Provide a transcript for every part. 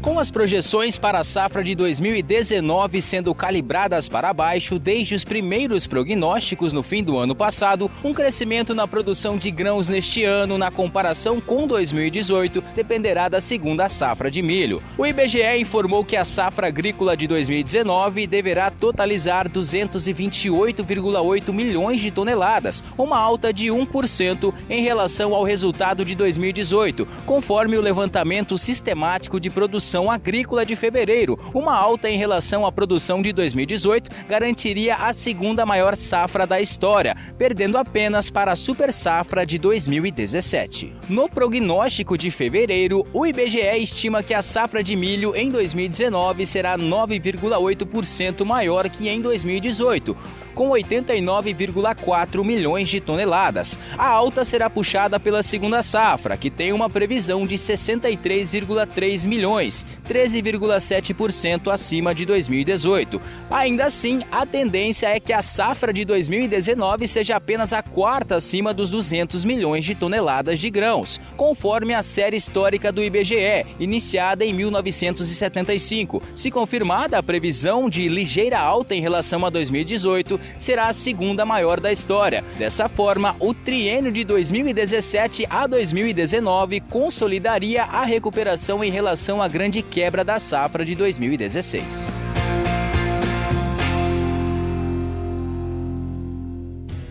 Com as projeções para a safra de 2019 sendo calibradas para baixo desde os primeiros prognósticos no fim do ano passado, um crescimento na produção de grãos neste ano, na comparação com 2018, dependerá da segunda safra de milho. O IBGE informou que a safra agrícola de 2019 deverá totalizar 228,8 milhões de toneladas, uma alta de 1% em relação ao resultado de 2018, conforme o levantamento sistemático de produção produção agrícola de fevereiro. Uma alta em relação à produção de 2018 garantiria a segunda maior safra da história, perdendo apenas para a super safra de 2017. No prognóstico de fevereiro, o IBGE estima que a safra de milho em 2019 será 9,8% maior que em 2018 com 89,4 milhões de toneladas. A alta será puxada pela segunda safra, que tem uma previsão de 63,3 milhões, 13,7% acima de 2018. Ainda assim, a tendência é que a safra de 2019 seja apenas a quarta acima dos 200 milhões de toneladas de grãos, conforme a série histórica do IBGE, iniciada em 1975. Se confirmada a previsão de ligeira alta em relação a 2018, será a segunda maior da história. Dessa forma, o triênio de 2017 a 2019 consolidaria a recuperação em relação à grande quebra da safra de 2016.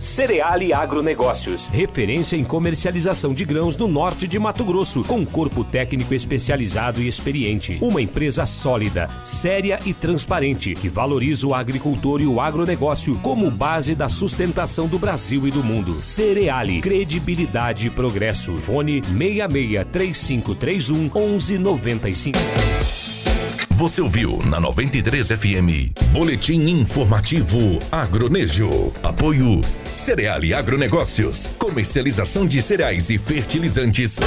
Cereale Agronegócios, referência em comercialização de grãos no norte de Mato Grosso, com corpo técnico especializado e experiente. Uma empresa sólida, séria e transparente, que valoriza o agricultor e o agronegócio como base da sustentação do Brasil e do mundo. Cereale, credibilidade e progresso. Fone 66 3531 1195. Você ouviu na 93 FM. Boletim informativo Agronejo. Apoio Cereal e Agronegócios. Comercialização de cereais e fertilizantes.